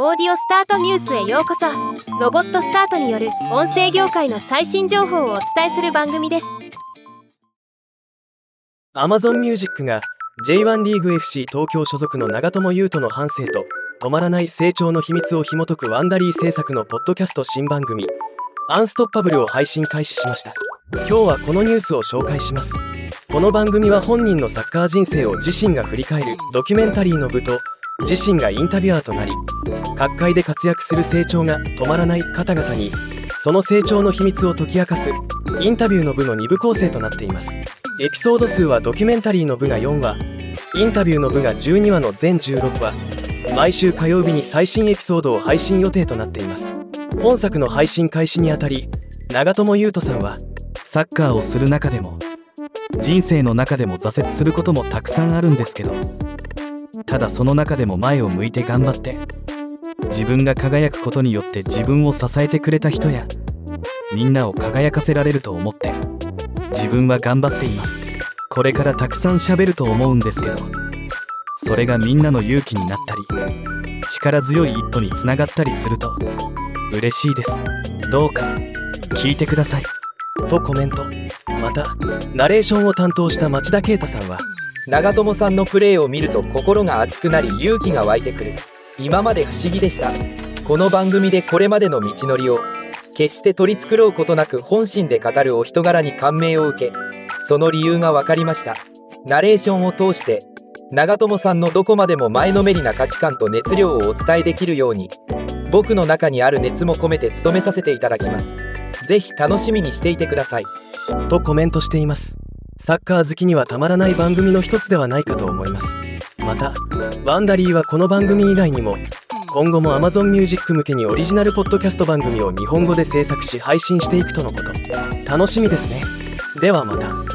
オーディオスタートニュースへようこそ。ロボットスタートによる音声業界の最新情報をお伝えする番組です。Amazon Music が J1 リーグ FC 東京所属の長友佑都の半生と止まらない成長の秘密を紐解くワンダリー制作のポッドキャスト新番組アンストッパブルを配信開始しました。今日はこのニュースを紹介します。この番組は本人のサッカー人生を自身が振り返るドキュメンタリーの部と自身がインタビュアーとなり各界で活躍する成長が止まらない方々にその成長の秘密を解き明かすインタビューの部の2部構成となっています。エピソード数はドキュメンタリーの部が4話インタビューの部が12話の全16話毎週火曜日に最新エピソードを配信予定となっています。本作の配信開始にあたり長友佑都さんはサッカーをする中でも人生の中でも挫折することもたくさんあるんですけどただその中でも前を向いて頑張って自分が輝くことによって自分を支えてくれた人やみんなを輝かせられると思って自分は頑張っています。これからたくさん喋ると思うんですけどそれがみんなの勇気になったり力強い一歩につながったりすると嬉しいです。どうか聞いてください。とコメント。またナレーションを担当した町田啓太さんは長友さんのプレーを見ると心が熱くなり勇気が湧いてくる。今まで不思議でした。この番組でこれまでの道のりを決して取り繕うことなく本心で語るお人柄に感銘を受けその理由が分かりました。ナレーションを通して長友さんのどこまでも前のめりな価値観と熱量をお伝えできるように僕の中にある熱も込めて務めさせていただきます。ぜひ楽しみにしていてください。とコメントしています。サッカー好きにはたまらない番組の一つではないかと思います。またワンダリーはこの番組以外にも今後も Amazon Music 向けにオリジナルポッドキャスト番組を日本語で制作し配信していくとのこと。楽しみですね。ではまた。